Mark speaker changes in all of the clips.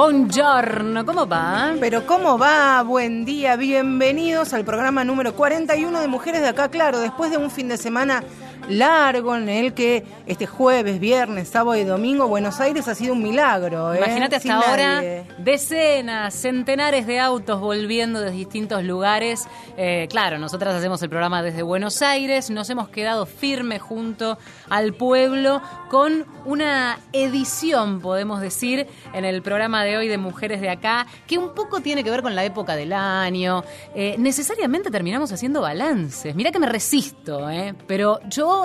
Speaker 1: Buongiorno, ¿cómo va?
Speaker 2: Pero ¿cómo va? Buen día, bienvenidos al programa número 41 de Mujeres de Acá, claro, después de un fin de semana largo en el que este jueves, viernes, sábado y domingo Buenos Aires ha sido un milagro. ¿eh?
Speaker 1: Imagínate hasta ahora decenas, centenares de autos volviendo de distintos lugares. Eh, claro, nosotras hacemos el programa desde Buenos Aires, nos hemos quedado firmes junto al pueblo con una edición, podemos decir, en el programa de hoy de Mujeres de Acá, que un poco tiene que ver con la época del año. Eh, necesariamente terminamos haciendo balances. Mira que me resisto, ¿eh? pero yo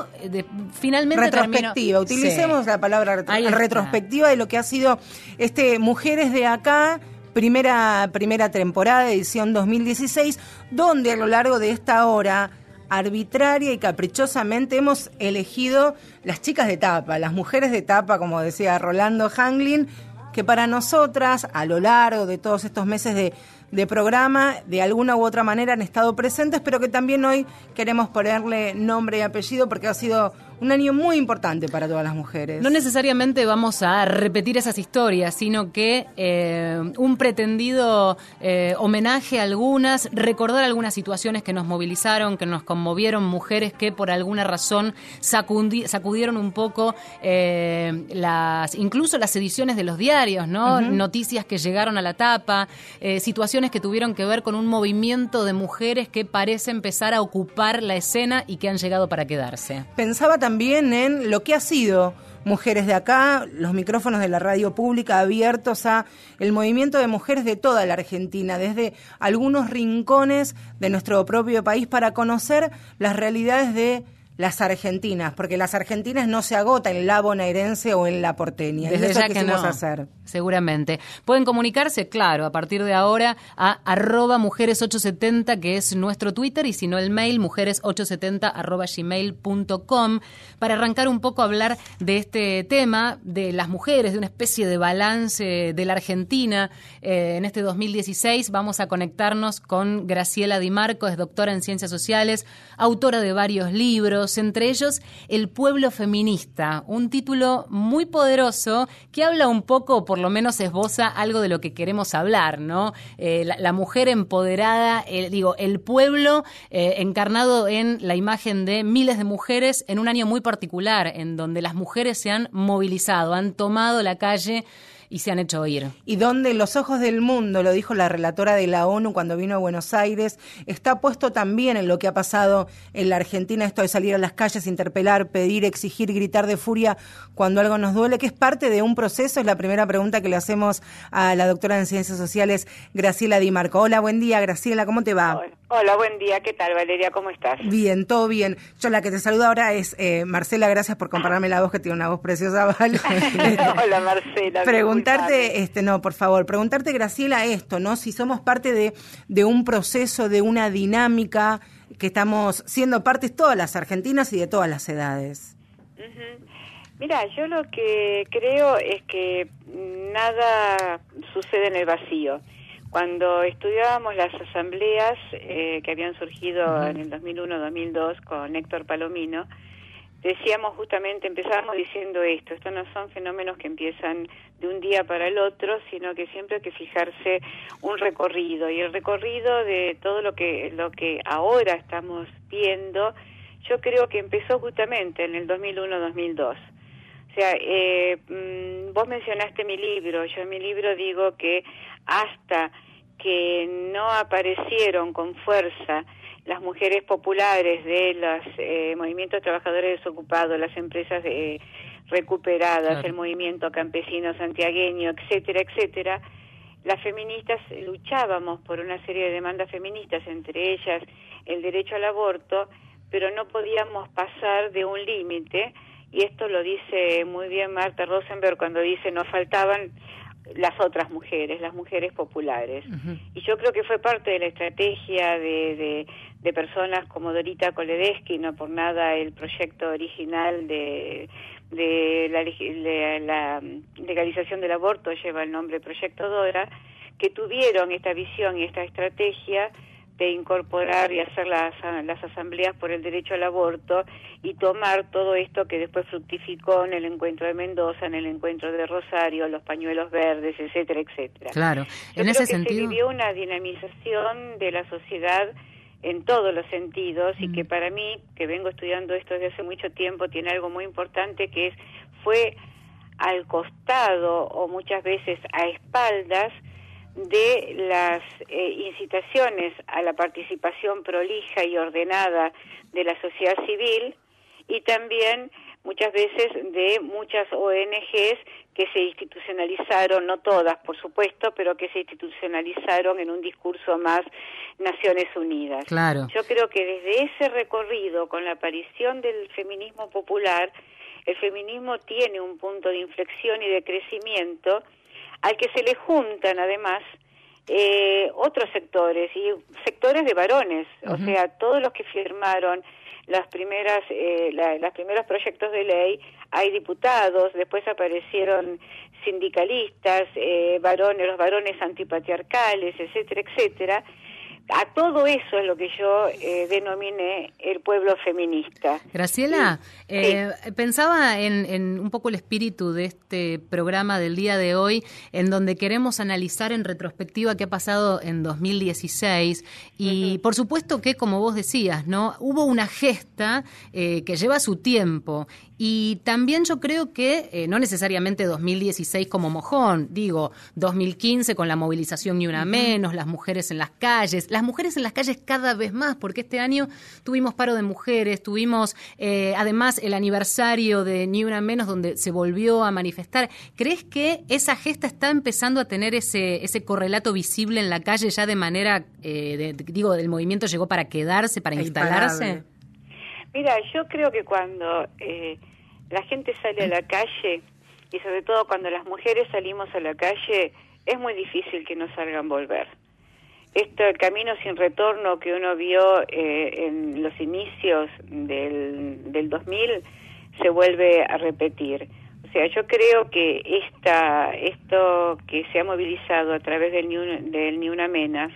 Speaker 1: finalmente
Speaker 2: retrospectiva. Utilicemos la palabra retrospectiva de lo que ha sido este Mujeres de acá primera primera temporada edición 2016, donde a lo largo de esta hora arbitraria y caprichosamente hemos elegido las chicas de tapa, las mujeres de tapa, como decía Rolando Hanglin, que para nosotras, a lo largo de todos estos meses de, de programa de alguna u otra manera han estado presentes, pero que también hoy queremos ponerle nombre y apellido porque ha sido un año muy importante para todas las mujeres.
Speaker 1: No necesariamente vamos a repetir esas historias, sino que eh, un pretendido eh, homenaje a algunas, recordar algunas situaciones que nos movilizaron, que nos conmovieron, mujeres que por alguna razón sacudieron un poco eh, las, incluso las ediciones de los diarios, ¿no? Noticias que llegaron a la tapa, situaciones que tuvieron que ver con un movimiento de mujeres que parece empezar a ocupar la escena y que han llegado para quedarse.
Speaker 2: Pensaba también en lo que ha sido Mujeres de Acá, los micrófonos de la radio pública abiertos a el movimiento de mujeres de toda la Argentina, desde algunos rincones de nuestro propio país para conocer las realidades de las argentinas, porque las argentinas no se agotan en la bonaerense o en la porteña.
Speaker 1: Desde ya que no, hacer. Seguramente. Pueden comunicarse, claro, a partir de ahora a arroba mujeres870, que es nuestro Twitter, y si no el mail, mujeres870 arroba gmail.com, para arrancar un poco a hablar de este tema, de las mujeres, de una especie de balance de la Argentina. Eh, en este 2016 vamos a conectarnos con Graciela Di Marco, es doctora en Ciencias Sociales, autora de varios libros, entre ellos El pueblo feminista, un título muy poderoso que habla un poco, por lo menos esboza algo de lo que queremos hablar, ¿no? Eh, la, mujer empoderada, digo, el pueblo eh, encarnado en la imagen de miles de mujeres en un año muy particular, en donde las mujeres se han movilizado, han tomado la calle y se han hecho oír.
Speaker 2: Y donde los ojos del mundo, lo dijo la relatora de la ONU cuando vino a Buenos Aires, está puesto también en lo que ha pasado en la Argentina, esto de salir a las calles, interpelar, pedir, exigir, gritar de furia cuando algo nos duele, que es parte de un proceso, es la primera pregunta que le hacemos a la doctora en Ciencias Sociales, Graciela Di Marco. Hola, buen día, Graciela, ¿cómo te va?
Speaker 3: Hola, buen día, ¿qué tal Valeria? ¿Cómo estás?
Speaker 2: Bien, todo bien. Yo la que te saludo ahora es eh, Marcela, gracias por compararme la voz, que tiene una voz preciosa,
Speaker 3: ¿vale? Hola Marcela
Speaker 2: preguntarte, este, no, por favor, preguntarte, Graciela, esto, ¿no? Si somos parte de, de un proceso, de una dinámica que estamos siendo partes todas las argentinas y de todas las edades.
Speaker 3: Mira, yo lo que creo es que nada sucede en el vacío. Cuando estudiábamos las asambleas eh, que habían surgido en el 2001-2002 con Héctor Palomino, decíamos justamente, empezábamos diciendo esto, estos no son fenómenos que empiezan de un día para el otro, sino que siempre hay que fijarse un recorrido y el recorrido de todo lo que lo que ahora estamos viendo, yo creo que empezó justamente en el 2001-2002. O sea, eh, mm, vos mencionaste mi libro, yo en mi libro digo que hasta que no aparecieron con fuerza las mujeres populares de los eh, movimientos trabajadores desocupados, las empresas eh, recuperadas, el movimiento campesino santiagueño, etcétera, etcétera, las feministas luchábamos por una serie de demandas feministas, entre ellas el derecho al aborto, pero no podíamos pasar de un límite, y esto lo dice muy bien Marta Rosenberg cuando dice nos faltaban las otras mujeres, las mujeres populares. Y yo creo que fue parte de la estrategia de, de, personas como Dorita Koledesky, no por nada el proyecto original de, de la, la, legalización del aborto lleva el nombre Proyecto Dora, que tuvieron esta visión y esta estrategia de incorporar y hacer las, las asambleas por el derecho al aborto y tomar todo esto que después fructificó en el encuentro de Mendoza, en el encuentro de Rosario, los pañuelos verdes, etcétera, etcétera.
Speaker 1: Claro,
Speaker 3: en
Speaker 1: ese
Speaker 3: que
Speaker 1: sentido.
Speaker 3: Se vivió una dinamización de la sociedad en todos los sentidos y que mm. para mí, que vengo estudiando esto desde hace mucho tiempo, tiene algo muy importante que es fue al costado o muchas veces a espaldas de las eh, incitaciones a la participación prolija y ordenada de la sociedad civil y también muchas veces de muchas ONGs que se institucionalizaron, no todas por supuesto, pero que se institucionalizaron en un discurso más Naciones Unidas.
Speaker 1: Claro.
Speaker 3: Yo creo que desde ese recorrido con la aparición del feminismo popular, el feminismo tiene un punto de inflexión y de crecimiento al que se le juntan además eh, otros sectores y sectores de varones, o sea, todos los que firmaron las primeras eh, los primeros proyectos de ley hay diputados después aparecieron sindicalistas eh, varones los varones antipatriarcales etcétera etcétera a todo eso es lo que yo eh, denominé el pueblo feminista.
Speaker 1: Graciela, eh, pensaba en, un poco el espíritu de este programa del día de hoy, en donde queremos analizar en retrospectiva qué ha pasado en 2016 y por supuesto que, como vos decías, no hubo una gesta eh, que lleva su tiempo y también yo creo que eh, no necesariamente 2016 como mojón, digo, 2015 con la movilización ni una menos, las mujeres en las calles, las mujeres en las calles cada vez más, porque este año tuvimos paro de mujeres, tuvimos eh, además el aniversario de Ni Una Menos donde se volvió a manifestar. ¿Crees que esa gesta está empezando a tener ese, ese correlato visible en la calle ya de manera, eh, digo, el movimiento llegó para quedarse, para instalarse?
Speaker 3: Mira, yo creo que cuando eh, la gente sale a la calle, y sobre todo cuando las mujeres salimos a la calle, es muy difícil que no salgan volver. Esto, el camino sin retorno que uno vio eh, en los inicios del, del 2000, se vuelve a repetir. O sea, yo creo que esta, esto que se ha movilizado a través del Ni, del Ni Una Menas,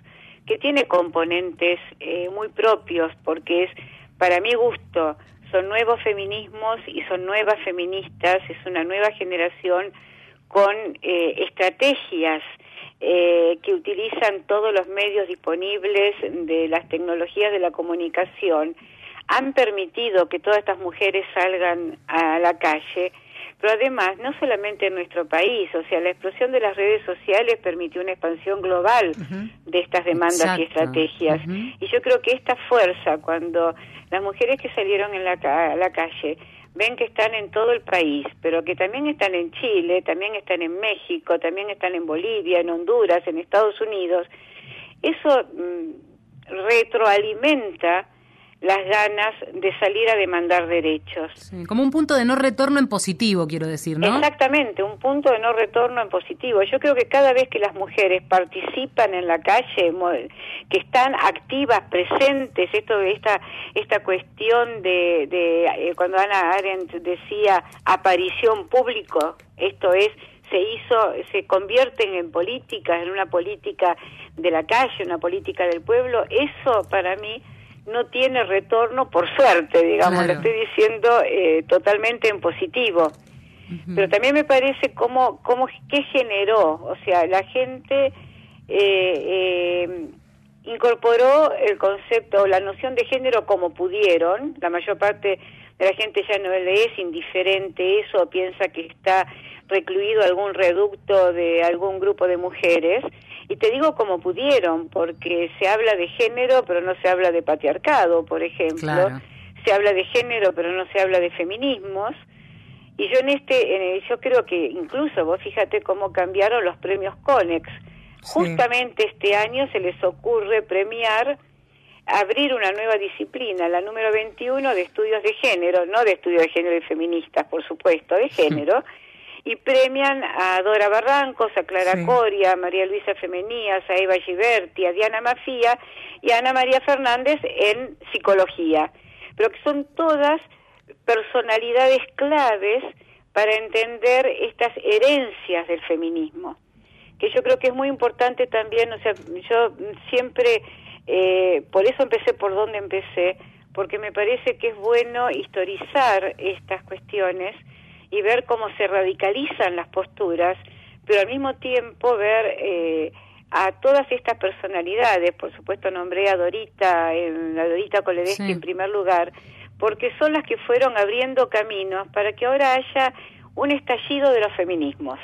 Speaker 3: que tiene componentes eh, muy propios, porque es para mi gusto, son nuevos feminismos y son nuevas feministas, es una nueva generación con eh, estrategias eh, que utilizan todos los medios disponibles de las tecnologías de la comunicación, han permitido que todas estas mujeres salgan a la calle pero además no solamente en nuestro país, o sea, la explosión de las redes sociales permitió una expansión global de estas demandas y estrategias. Y yo creo que esta fuerza, cuando las mujeres que salieron en la, a la calle ven que están en todo el país, pero que también están en Chile, también están en México, también están en Bolivia, en Honduras, en Estados Unidos, eso mm, retroalimenta las ganas de salir a demandar derechos.
Speaker 1: como un punto de no retorno en positivo, quiero decir, ¿no?
Speaker 3: Exactamente, un punto de no retorno en positivo. Yo creo que cada vez que las mujeres participan en la calle, que están activas, presentes, esto esta esta cuestión de, de eh, cuando Ana Arendt decía aparición público, esto es se hizo, se convierten en políticas, en una política de la calle, una política del pueblo, eso para mí no tiene retorno por suerte, digamos, lo estoy diciendo eh, totalmente en positivo. Pero también me parece cómo, cómo, qué generó, o sea, la gente eh, eh, incorporó el concepto, la noción de género como pudieron, la mayor parte de la gente ya no le es indiferente eso, piensa que está recluido algún reducto de algún grupo de mujeres, y te digo como pudieron, porque se habla de género, pero no se habla de patriarcado, por ejemplo. Se habla de género, pero no se habla de feminismos. Y yo en este, yo creo que incluso vos fíjate cómo cambiaron los premios Conex. Justamente este año se les ocurre premiar abrir una nueva disciplina, la número 21 de estudios de género, no de estudios de género y feministas, por supuesto, de género, y premian a Dora Barrancos, a Clara Coria, a María Luisa Femenías, a Eva Giberti, a Diana Mafía y a Ana María Fernández en psicología, pero que son todas personalidades claves para entender estas herencias del feminismo, que yo creo que es muy importante también, o sea, yo siempre Eh, por eso empecé por donde empecé, porque me parece que es bueno historizar estas cuestiones y ver cómo se radicalizan las posturas, pero al mismo tiempo ver eh, a todas estas personalidades, por supuesto nombré a Dorita, en, a Dorita Coledeschi en primer lugar, porque son las que fueron abriendo caminos para que ahora haya un estallido de los feminismos.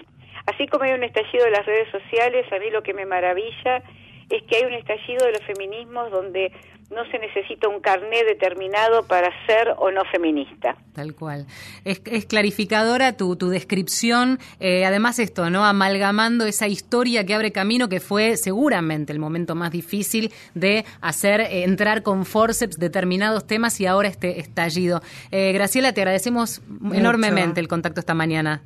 Speaker 3: Así como hay un estallido de las redes sociales, a mí lo que me maravilla es que hay un estallido de los feminismos donde no se necesita un carné determinado para ser o no feminista.
Speaker 1: Tal cual. Es, clarificadora tu, tu descripción. Eh, además esto, ¿no? Amalgamando esa historia que abre camino, que fue seguramente el momento más difícil de hacer eh, entrar con forceps determinados temas y ahora este estallido. Eh, Graciela, te agradecemos enormemente el contacto esta mañana.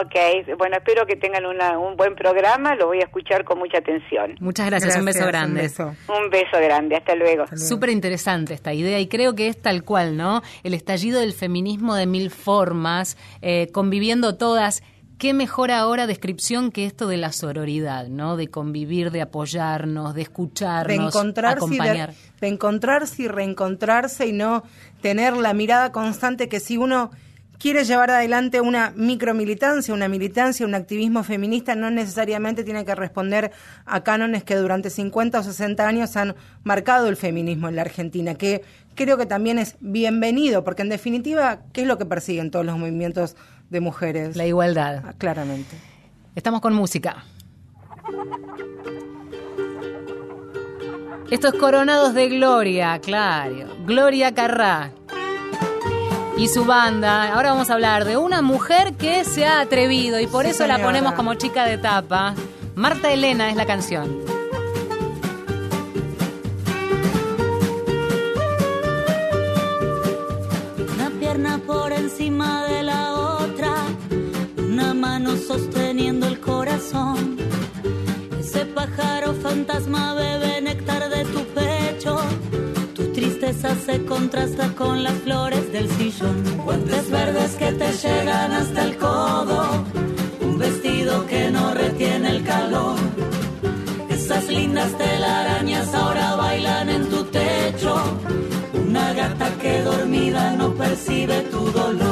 Speaker 3: Ok, bueno, espero que tengan un buen programa, lo voy a escuchar con mucha atención.
Speaker 1: Muchas gracias, un beso grande.
Speaker 3: Un beso. grande, hasta luego.
Speaker 1: Súper interesante esta idea y creo que es tal cual, ¿no? El estallido del feminismo de mil formas, eh, conviviendo todas. ¿Qué mejor ahora descripción que esto de la sororidad, ¿no? De convivir, de apoyarnos, de escucharnos, de encontrarse acompañar.
Speaker 2: de encontrarse y reencontrarse y no tener la mirada constante que si uno quiere llevar adelante una micromilitancia, una militancia, un activismo feminista, no necesariamente tiene que responder a cánones que durante 50 o 60 años han marcado el feminismo en la Argentina, que creo que también es bienvenido, porque en definitiva, ¿qué es lo que persiguen todos los movimientos de mujeres?
Speaker 1: La igualdad.
Speaker 2: Ah, claramente.
Speaker 1: Estamos con música. Estos coronados de Gloria, claro. Gloria Carrá y su banda. Ahora vamos a hablar de una mujer que se ha atrevido y por eso la ponemos como chica de tapa. Marta Elena es la canción.
Speaker 4: Una pierna por encima de la otra, una mano sosteniendo el corazón. Ese pájaro fantasma bebe néctar de tu pecho se contrasta con del sillón. Que te llegan hasta el codo, un vestido que no retiene el calor. Esas lindas telarañas ahora bailan en tu techo, una gata que dormida no percibe tu dolor.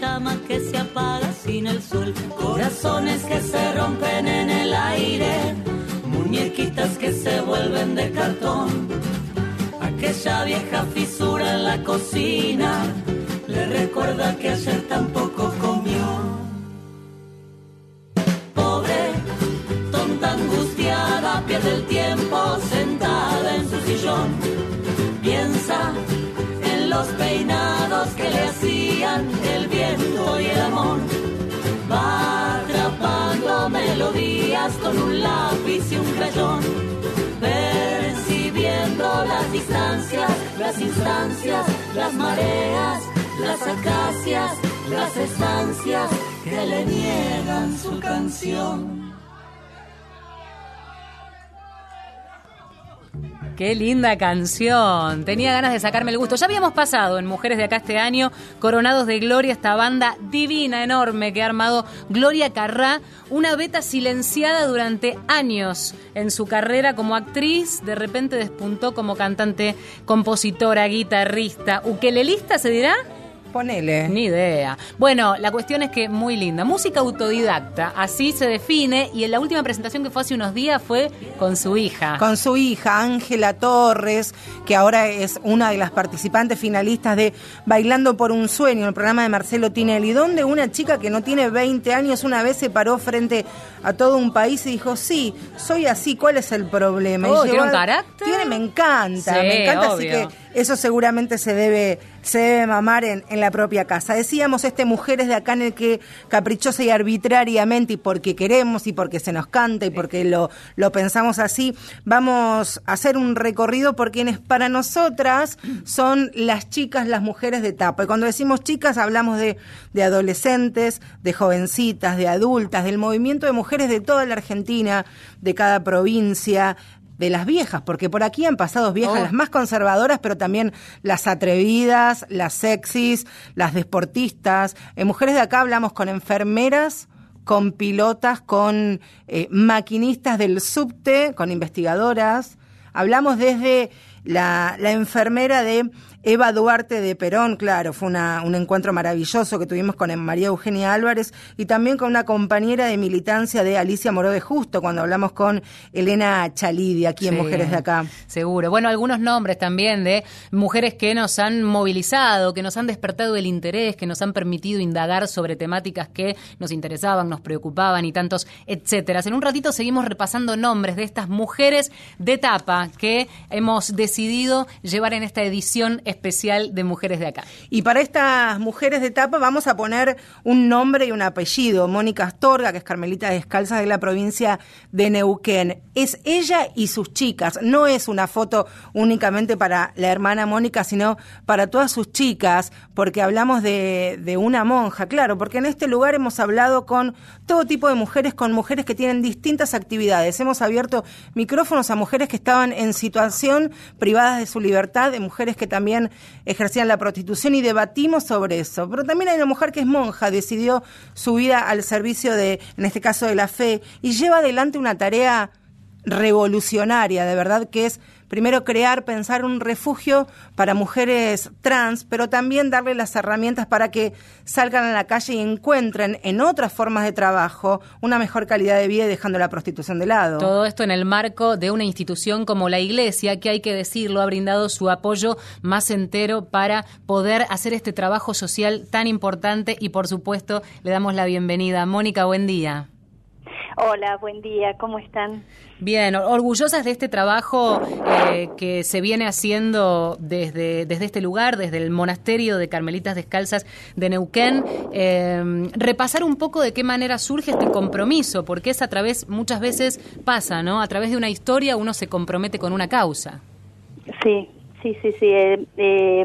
Speaker 4: llama que se apaga sin el sol. Corazones que se rompen en el aire, muñequitas que se vuelven de cartón. Aquella vieja fisura en la cocina le recuerda que ayer tampoco comió. pierde el tiempo sentada en su sillón. Piensa en los peinados que le hacían el viento y el amor. Va atrapando melodías con un lápiz y un crayón. Percibiendo las distancias, las instancias, las mareas, las acacias, las estancias que le niegan su canción.
Speaker 1: Qué linda canción. Tenía ganas de sacarme el gusto. Ya habíamos pasado en Mujeres de acá este año, coronados de gloria, esta banda divina, enorme que ha armado Gloria Carrá, una beta silenciada durante años en su carrera como actriz. De repente despuntó como cantante, compositora, guitarrista, ukelelista, ¿se dirá?
Speaker 2: Ponele.
Speaker 1: Ni idea. Bueno, la cuestión es que muy linda. Música autodidacta, así se define. Y en la última presentación que fue hace unos días fue con su hija.
Speaker 2: Con su hija, Ángela Torres, que ahora es una de las participantes finalistas de Bailando por un Sueño, el programa de Marcelo Tinelli, donde una chica que no tiene 20 años una vez se paró frente a todo un país y dijo: Sí, soy así, ¿cuál es el problema?
Speaker 1: Oh, ¿Tiene un carácter?
Speaker 2: Tiene, me encanta, me encanta, así que eso seguramente se debe, se debe mamar en, en, la propia casa. Decíamos, este Mujeres de acá en el que caprichosa y arbitrariamente, y porque queremos, y porque se nos canta, y porque lo, lo pensamos así, vamos a hacer un recorrido por quienes para nosotras son las chicas, las mujeres de tapa. Y cuando decimos chicas hablamos de, de adolescentes, de jovencitas, de adultas, del movimiento de mujeres de toda la Argentina, de cada provincia, de las viejas, porque por aquí han pasado viejas, oh. las más conservadoras, pero también las atrevidas, las sexys, las deportistas. En Mujeres de Acá hablamos con enfermeras, con pilotas, con eh, maquinistas del subte, con investigadoras. Hablamos desde la, la enfermera de Eva Duarte de Perón, claro, fue una, un encuentro maravilloso que tuvimos con María Eugenia Álvarez y también con una compañera de militancia de Alicia Moró de Justo, cuando hablamos con Elena Chalidi aquí en Mujeres de Acá.
Speaker 1: Seguro. Bueno, algunos nombres también de mujeres que nos han movilizado, que nos han despertado el interés, que nos han permitido indagar sobre temáticas que nos interesaban, nos preocupaban y tantos etcétera. En un ratito seguimos repasando nombres de estas mujeres de tapa que hemos decidido llevar en esta edición especial de Mujeres de Acá.
Speaker 2: Y para estas mujeres de etapa vamos a poner un nombre y un apellido. Mónica Astorga, que es Carmelita Descalza de la provincia de Neuquén. Es ella y sus chicas. No es una foto únicamente para la hermana Mónica, sino para todas sus chicas, porque hablamos de, de una monja, claro, porque en este lugar hemos hablado con todo tipo de mujeres, con mujeres que tienen distintas actividades. Hemos abierto micrófonos a mujeres que estaban en situación privadas de su libertad, de mujeres que también ejercían la prostitución y debatimos sobre eso. Pero también hay una mujer que es monja, decidió su vida al servicio de, en este caso, de la fe y lleva adelante una tarea revolucionaria, de verdad, que es primero crear, pensar un refugio para mujeres trans, pero también darle las herramientas para que salgan a la calle y encuentren en otras formas de trabajo una mejor calidad de vida y dejando la prostitución de lado.
Speaker 1: Todo esto en el marco de una institución como la Iglesia, que hay que decirlo, ha brindado su apoyo más entero para poder hacer este trabajo social tan importante y por supuesto le damos la bienvenida. Mónica, buen día.
Speaker 5: Hola, buen día, ¿cómo están?
Speaker 1: Bien, orgullosas de este trabajo eh, que se viene haciendo desde, desde este lugar, desde el monasterio de Carmelitas Descalzas de Neuquén. Eh, repasar un poco de qué manera surge este compromiso, porque es a través, muchas veces pasa, ¿no? A través de una historia uno se compromete con una causa.
Speaker 5: Sí, sí, sí, sí. Eh,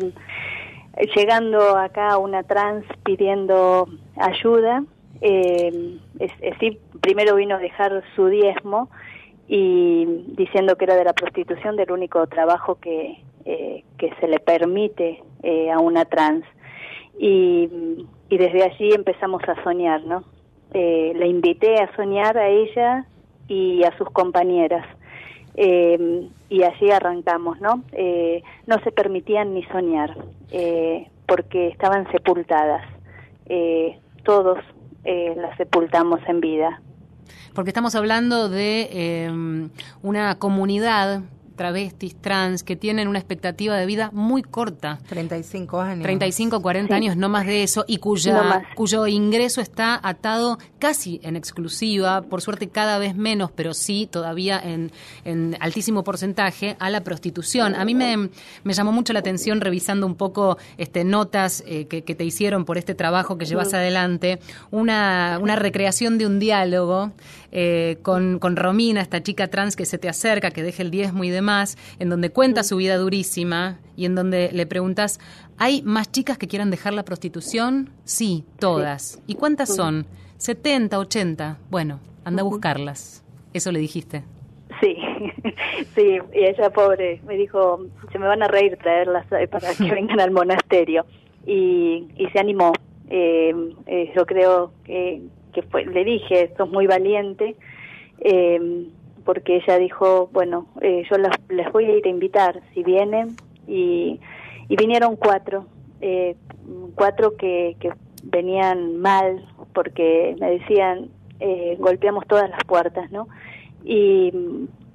Speaker 5: llegando acá una trans pidiendo ayuda, eh, es, decir, primero vino a dejar su diezmo y diciendo que era de la prostitución del único trabajo que, eh, que se le permite eh, a una trans. Y, y, desde allí empezamos a soñar, ¿no? Eh, le invité a soñar a ella y a sus compañeras. Eh, y allí arrancamos, ¿no? Eh, no se permitían ni soñar, porque estaban sepultadas. Todos eh, las sepultamos en vida.
Speaker 1: Porque estamos hablando de eh, una comunidad travestis, trans, que tienen una expectativa de vida muy corta.
Speaker 2: 35 años.
Speaker 1: 35, 40 años, no más de eso, y cuya, cuyo ingreso está atado casi en exclusiva, por suerte cada vez menos, pero sí todavía en, en altísimo porcentaje, a la prostitución. A mí me, me, llamó mucho la atención revisando un poco este, notas eh, que, que, te hicieron por este trabajo que llevas adelante, una, una recreación de un diálogo eh, con, con Romina, esta chica trans que se te acerca, que deja el diezmo y demás, en donde cuenta su vida durísima y en donde le preguntas, ¿hay más chicas que quieran dejar la prostitución? Sí, todas. ¿Y cuántas son? 70, 80. Bueno, anda a buscarlas. Eso le dijiste.
Speaker 5: Sí, sí, y ella pobre me dijo, se me van a reír traerlas para que vengan al monasterio. Y, y se animó. Eh, eh, yo creo que, que fue, le dije, sos muy valiente, eh, porque ella dijo, bueno, eh, yo las, les voy a ir a invitar si vienen, y, y vinieron cuatro, eh, cuatro que, que venían mal porque me decían, eh, golpeamos todas las puertas, ¿no? Y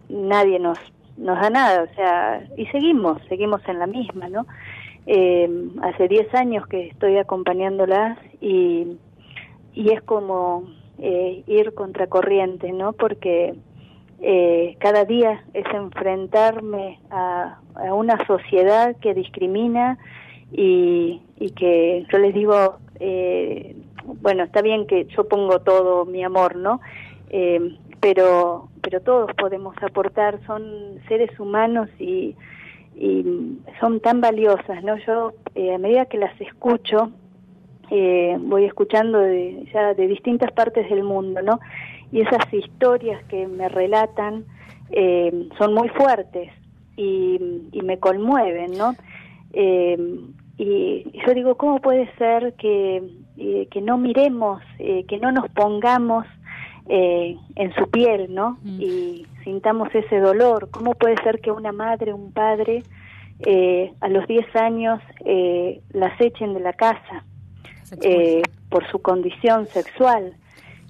Speaker 5: nadie nos, nos da nada, o sea, y seguimos, seguimos en la misma, ¿no? Eh, hace 10 años que estoy acompañándolas y, y es como eh, ir contracorriente, ¿no? Porque eh, cada día es enfrentarme a, a, una sociedad que discrimina y, y que yo les digo, eh, bueno, está bien que yo pongo todo mi amor, ¿no? Eh, pero, pero todos podemos aportar, son seres humanos y, y son tan valiosas, ¿no? Yo eh, a medida que las escucho, eh, voy escuchando de, ya de distintas partes del mundo, ¿no? Y esas historias que me relatan eh, son muy fuertes y, y me conmueven, ¿no? Eh, y yo digo, ¿cómo puede ser que, eh, que no miremos, eh, que no nos pongamos eh, en su piel, ¿no? Mm. Y sintamos ese dolor. ¿Cómo puede ser que una madre, un padre, eh, a los 10 años eh, las echen de la casa por su condición sexual?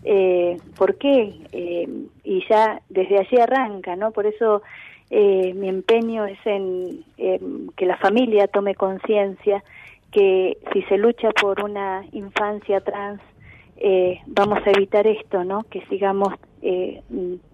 Speaker 5: Eh, ¿Por qué? Eh, y ya desde allí arranca, ¿no? Por eso eh, mi empeño es en que la familia tome conciencia que si se lucha por una infancia trans, eh, vamos a evitar esto, ¿no? Que sigamos eh,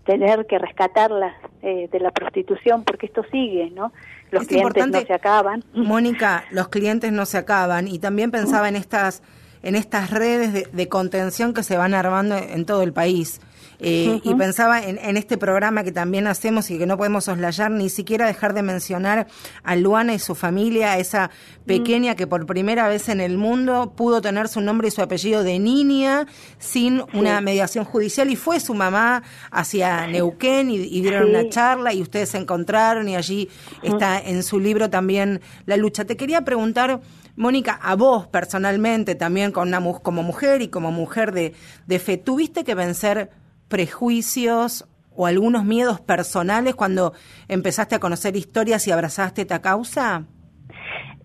Speaker 5: tener que rescatarlas eh, de la prostitución, porque esto sigue, ¿no? Los
Speaker 2: es
Speaker 5: clientes no se acaban.
Speaker 2: Mónica, los clientes no se acaban. Y también pensaba en estas en estas redes de, de contención que se van armando en todo el país. Eh, uh -huh. Y pensaba en, en, este programa que también hacemos y que no podemos soslayar, ni siquiera dejar de mencionar a Luana y su familia, esa pequeña uh -huh. que por primera vez en el mundo pudo tener su nombre y su apellido de niña sin sí. una mediación judicial y fue su mamá hacia Neuquén y, y dieron sí. una charla y ustedes se encontraron y allí uh -huh. está en su libro también la lucha. Te quería preguntar Mónica, a vos personalmente, también con una, como mujer y como mujer de, de fe, ¿tuviste que vencer prejuicios o algunos miedos personales cuando empezaste a conocer historias y abrazaste esta causa?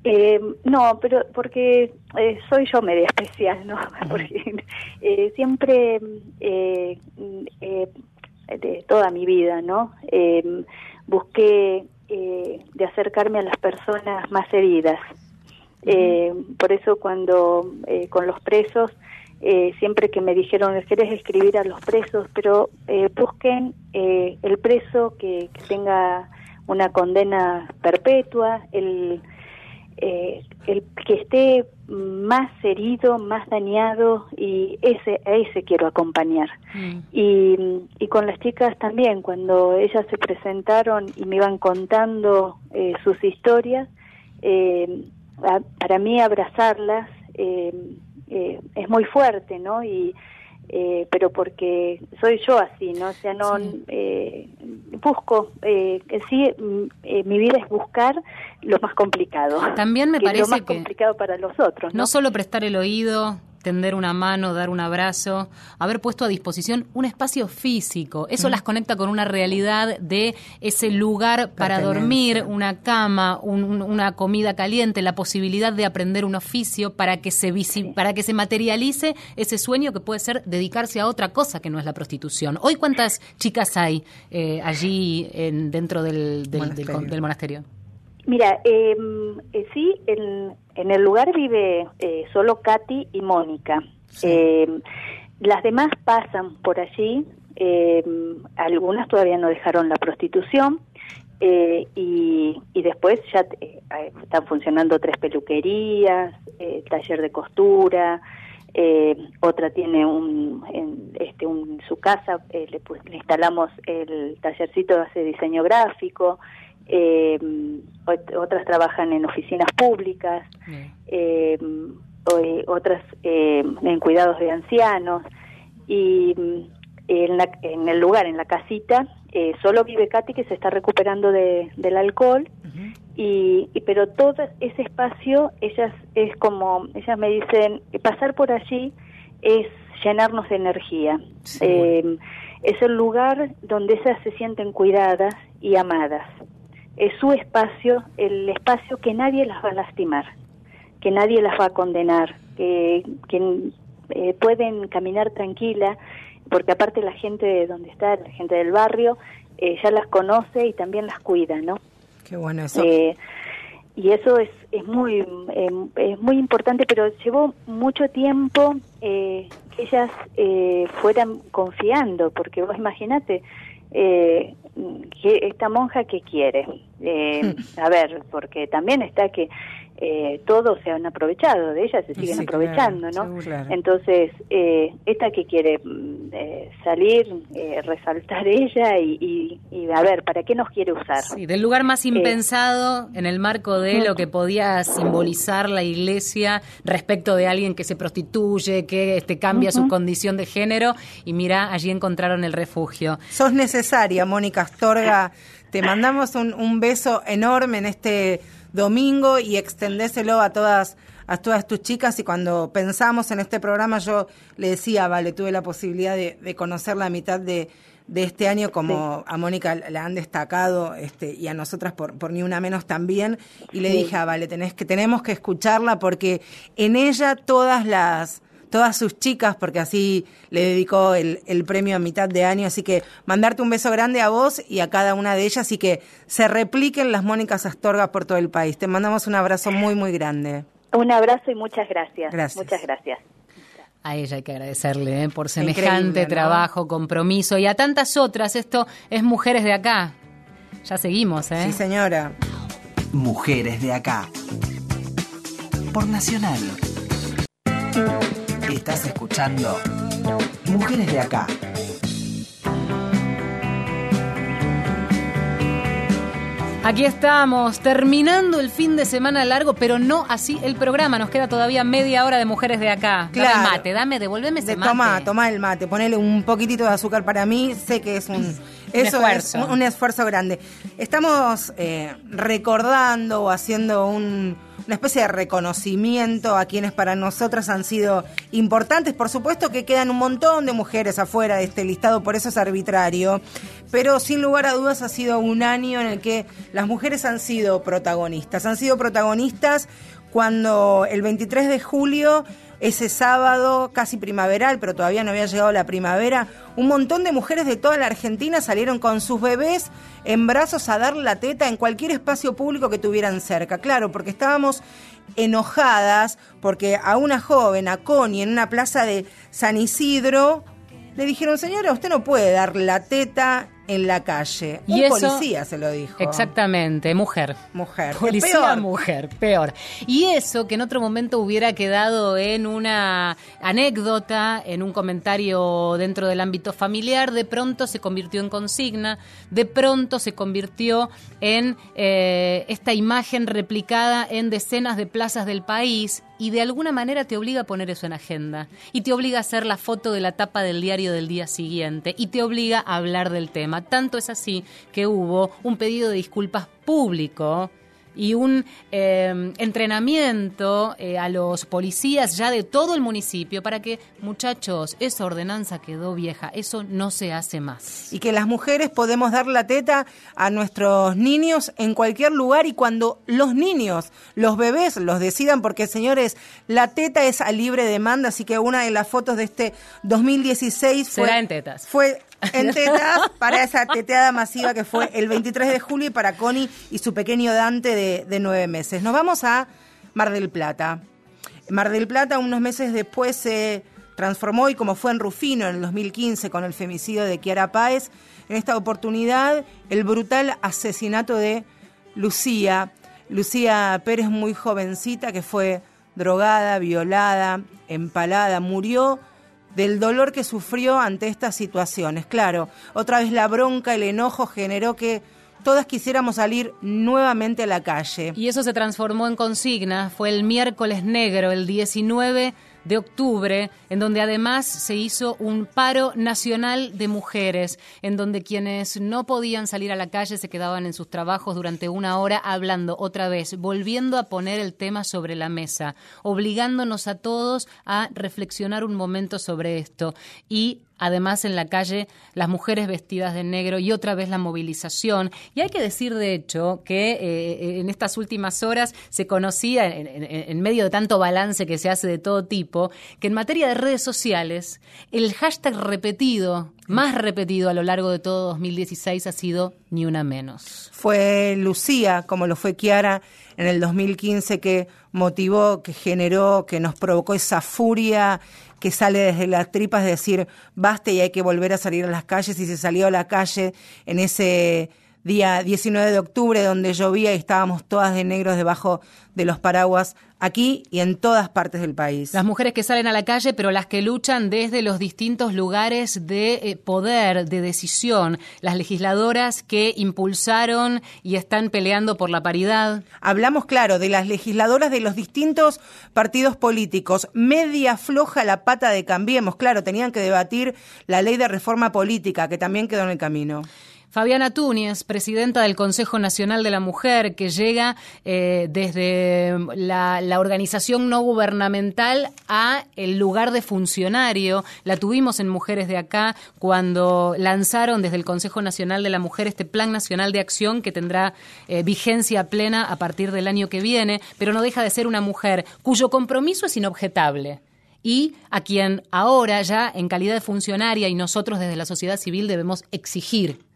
Speaker 5: Eh, no, pero porque eh, soy yo media especial, ¿no? Porque eh, siempre, eh, eh, de toda mi vida, ¿no? Eh, busqué de acercarme a las personas más heridas. Eh, por eso cuando eh, con los presos, eh, siempre que me dijeron, ¿querés escribir a los presos? Pero eh, busquen eh, el preso que, que, tenga una condena perpetua, el, eh, el que esté más herido, más dañado y ese a ese quiero acompañar. Mm. Y, y con las chicas también, cuando ellas se presentaron y me iban contando eh, sus historias, eh, para mí abrazarlas eh, eh, es muy fuerte, ¿no? Y eh, pero porque soy yo así, ¿no? O sea, no sí. eh, busco, eh, sí, eh, mi vida es buscar lo más complicado.
Speaker 1: También me
Speaker 5: que
Speaker 1: parece
Speaker 5: lo más
Speaker 1: que
Speaker 5: complicado para los otros, ¿no?
Speaker 1: No solo prestar el oído, tender una mano, dar un abrazo, haber puesto a disposición un espacio físico. Eso mm. las conecta con una realidad de ese lugar para dormir, una cama, un, una comida caliente, la posibilidad de aprender un oficio para que se sí. para que se materialice ese sueño que puede ser dedicarse a otra cosa que no es la prostitución. Hoy cuántas chicas hay eh, allí en, dentro del, del, monasterio. Del, del monasterio?
Speaker 5: Mira, eh, eh, sí, en, en, el lugar vive eh, solo Katy y Mónica. Sí. Eh, las demás pasan por allí, eh, algunas todavía no dejaron la prostitución y, y, después ya están funcionando tres peluquerías, taller de costura, otra tiene un, en, este, un, su casa, le, pues, le instalamos el tallercito de diseño gráfico, eh, otras trabajan en oficinas públicas, eh, otras eh, en cuidados de ancianos y en, la, en, el lugar, en la casita, eh, solo vive Katy que se está recuperando de, del alcohol uh -huh. y, y, pero todo ese espacio, ellas es como, ellas me dicen, pasar por allí es llenarnos de energía. Sí. Eh, es el lugar donde ellas se sienten cuidadas y amadas es su espacio, el espacio que nadie las va a lastimar. que nadie las va a condenar, que, que eh, pueden caminar tranquila, porque aparte la gente de donde está, la gente del barrio, eh, ya las conoce y también las cuida, ¿no?
Speaker 2: Qué bueno eso.
Speaker 5: Eh, y eso es, es muy es muy importante, pero llevó mucho tiempo que ellas fueran confiando, porque vos imagínate, eh, esta monja que quiere. Eh, a ver, porque también está que eh, todos se han aprovechado de ella, se siguen aprovechando, ¿no? Entonces, eh, esta que quiere mm, eh, salir, eh, resaltar ella y, a ver, ¿para qué nos quiere usar?
Speaker 1: Sí, del lugar más impensado en el marco de lo que podía simbolizar la iglesia respecto de alguien que se prostituye, que este, cambia su condición de género, y mira, allí encontraron el refugio.
Speaker 2: Sos necesaria, Mónica Astorga. Te mandamos un, un beso enorme en este domingo y extendéselo a todas a todas tus chicas. Y cuando pensamos en este programa yo le decía, vale, tuve la posibilidad de, conocer la mitad de, de este año como a Mónica la han destacado este, y a nosotras por, por ni una menos también. Y le dije, ah, vale, tenés que, tenemos que escucharla porque en ella todas las todas sus chicas, porque así le dedicó el, el, premio a mitad de año. Así que mandarte un beso grande a vos y a cada una de ellas y que se repliquen las Mónicas Astorga por todo el país. Te mandamos un abrazo muy, muy grande.
Speaker 5: Un abrazo y muchas gracias. gracias. Muchas gracias.
Speaker 1: A ella hay que agradecerle ¿eh? por semejante trabajo, compromiso y a tantas otras. Esto es Mujeres de Acá. Ya seguimos, ¿eh?
Speaker 2: Sí, señora.
Speaker 6: Mujeres de Acá. Por Nacional. Estás escuchando Mujeres de Acá.
Speaker 1: Aquí estamos, terminando el fin de semana largo, pero no así el programa. Nos queda todavía media hora de mujeres de acá. Claro. Dame mate, dame, devuélveme ese mate.
Speaker 2: Toma, toma el mate, ponele un poquitito de azúcar para mí. Sé que es un, esfuerzo. un, esfuerzo grande. Estamos eh, recordando o haciendo un una especie de reconocimiento a quienes para nosotras han sido importantes. Por supuesto que quedan un montón de mujeres afuera de este listado, por eso es arbitrario, pero sin lugar a dudas ha sido un año en el que las mujeres han sido protagonistas. Han sido protagonistas cuando el 23 de julio ese sábado casi primaveral, pero todavía no había llegado la primavera, un montón de mujeres de toda la Argentina salieron con sus bebés en brazos a dar la teta en cualquier espacio público que tuvieran cerca. Claro, porque estábamos enojadas porque a una joven, a Connie, en una plaza de San Isidro, le dijeron, señora, usted no puede dar la teta en la calle. Y Un policía se lo dijo.
Speaker 1: Exactamente, mujer.
Speaker 2: Mujer.
Speaker 1: Policía, mujer, peor. Y eso que en otro momento hubiera quedado en una anécdota, en un comentario dentro del ámbito familiar, de pronto se convirtió en consigna, de pronto se convirtió en eh, esta imagen replicada en decenas de plazas del país y de alguna manera te obliga a poner eso en agenda y te obliga a hacer la foto de la tapa del diario del día siguiente y te obliga a hablar del tema. Tanto es así que hubo un pedido de disculpas público y un em, entrenamiento eh, a los policías ya de todo el municipio para que, muchachos, esa ordenanza quedó vieja, eso no se hace más.
Speaker 2: Y que las mujeres podemos dar la teta a nuestros niños en cualquier lugar y cuando los niños, los bebés los decidan, porque señores, la teta es a libre demanda, así que una de las fotos de este 2016 fue...
Speaker 1: Será en tetas.
Speaker 2: Fue en tetas para esa teteada masiva que fue el 23 de julio y para Connie y su pequeño Dante de, nueve meses. Nos vamos a Mar del Plata. Mar del Plata unos meses después se transformó y como fue en Rufino en el 2015 con el femicidio de Kiara Páez, en esta oportunidad el brutal asesinato de Lucía. Lucía Pérez, muy jovencita, que fue drogada, violada, empalada, murió del dolor que sufrió ante estas situaciones. Claro, otra vez la bronca, el enojo generó que todas quisiéramos salir nuevamente a la calle.
Speaker 1: Y eso se transformó en consigna. Fue el miércoles negro, el 19 de octubre, en donde además se hizo un paro nacional de mujeres, en donde quienes no podían salir a la calle se quedaban en sus trabajos durante una hora hablando otra vez, volviendo a poner el tema sobre la mesa, obligándonos a todos a reflexionar un momento sobre esto. Y además en la calle las mujeres vestidas de negro y otra vez la movilización. Y hay que decir, de hecho, que eh, en estas últimas horas se conocía, en, medio de tanto balance que se hace de todo tipo, que en materia de redes sociales, el hashtag repetido, más repetido a lo largo de todo 2016 ha sido ni una menos.
Speaker 2: Fue Lucía, como lo fue Kiara en el 2015, que motivó, que generó, que nos provocó esa furia que sale desde las tripas de decir basta y hay que volver a salir a las calles y se salió a la calle en ese día 19 de octubre donde llovía y estábamos todas de negros debajo de los paraguas aquí y en todas partes del país.
Speaker 1: Las mujeres que salen a la calle, pero las que luchan desde los distintos lugares de eh, poder, de decisión, las legisladoras que impulsaron y están peleando por la paridad.
Speaker 2: Hablamos, claro, de las legisladoras de los distintos partidos políticos. Media floja la pata de Cambiemos, claro, tenían que debatir la ley de reforma política, que también quedó en el camino.
Speaker 1: Fabiana Túñez, presidenta del Consejo Nacional de la Mujer, que llega eh, desde la, organización no gubernamental a el lugar de funcionario. La tuvimos en Mujeres de Acá cuando lanzaron desde el Consejo Nacional de la Mujer este Plan Nacional de Acción que tendrá eh, vigencia plena a partir del año que viene, pero no deja de ser una mujer cuyo compromiso es inobjetable y a quien ahora ya en calidad de funcionaria y nosotros desde la sociedad civil debemos exigir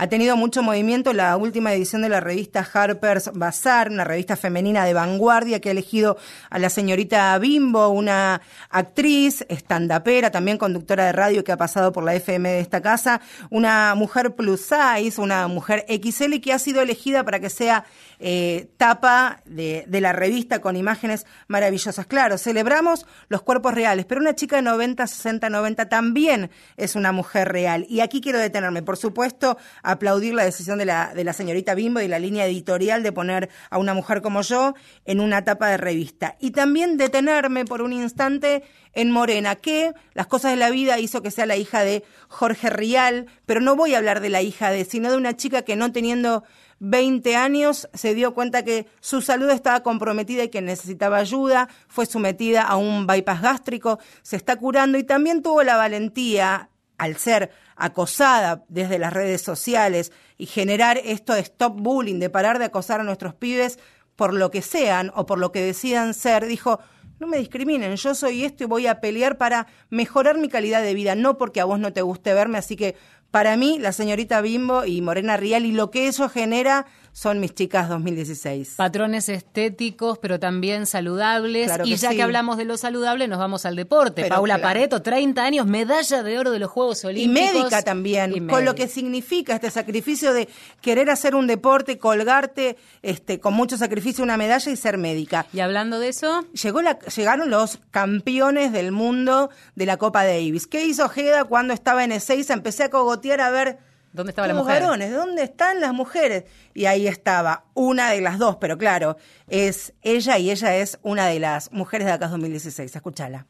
Speaker 2: ha tenido mucho movimiento la última edición de la revista Harper's Bazaar, una revista femenina de vanguardia que ha elegido a la señorita Bimbo, una actriz, estandapera, también conductora de radio que ha pasado por la FM de esta casa, una mujer plus size, una mujer XL que ha sido elegida para que sea eh, tapa de, de la revista con imágenes maravillosas. Claro, celebramos los cuerpos reales, pero una chica de 90, 60, 90 también es una mujer real. Y aquí quiero detenerme, por supuesto, aplaudir la decisión de la, de la señorita Bimbo y la línea editorial de poner a una mujer como yo en una tapa de revista. Y también detenerme por un instante en Morena, que las cosas de la vida hizo que sea la hija de Jorge Rial, pero no voy a hablar de la hija de, sino de una chica que no teniendo 20 años se dio cuenta que su salud estaba comprometida y que necesitaba ayuda, fue sometida a un bypass gástrico, se está curando y también tuvo la valentía, al ser acosada desde las redes sociales y generar esto de stop bullying, de parar de acosar a nuestros pibes por lo que sean o por lo que decidan ser, dijo, no me discriminen, yo soy esto y voy a pelear para mejorar mi calidad de vida, no porque a vos no te guste verme, así que para mí, la señorita Bimbo y Morena Rial y lo que eso genera son mis chicas 2016.
Speaker 1: Patrones estéticos, pero también saludables. y ya que hablamos de lo saludable, nos vamos al deporte. Paula Pareto, 30 años, medalla de oro de los Juegos Olímpicos.
Speaker 2: Y médica también, con lo que significa este sacrificio de querer hacer un deporte, colgarte este, con mucho sacrificio una medalla y ser médica.
Speaker 1: Y hablando de eso,
Speaker 2: Llegó la, llegaron los campeones del mundo de la Copa Davis. ¿Qué hizo Jeda cuando estaba en E6? Empecé a cogotear a ver
Speaker 1: ¿Dónde estaban las mujeres?
Speaker 2: varones, ¿dónde están las mujeres? Y ahí estaba una de las dos, pero claro, es ella y ella es una de las mujeres de acá 2016. Escúchala.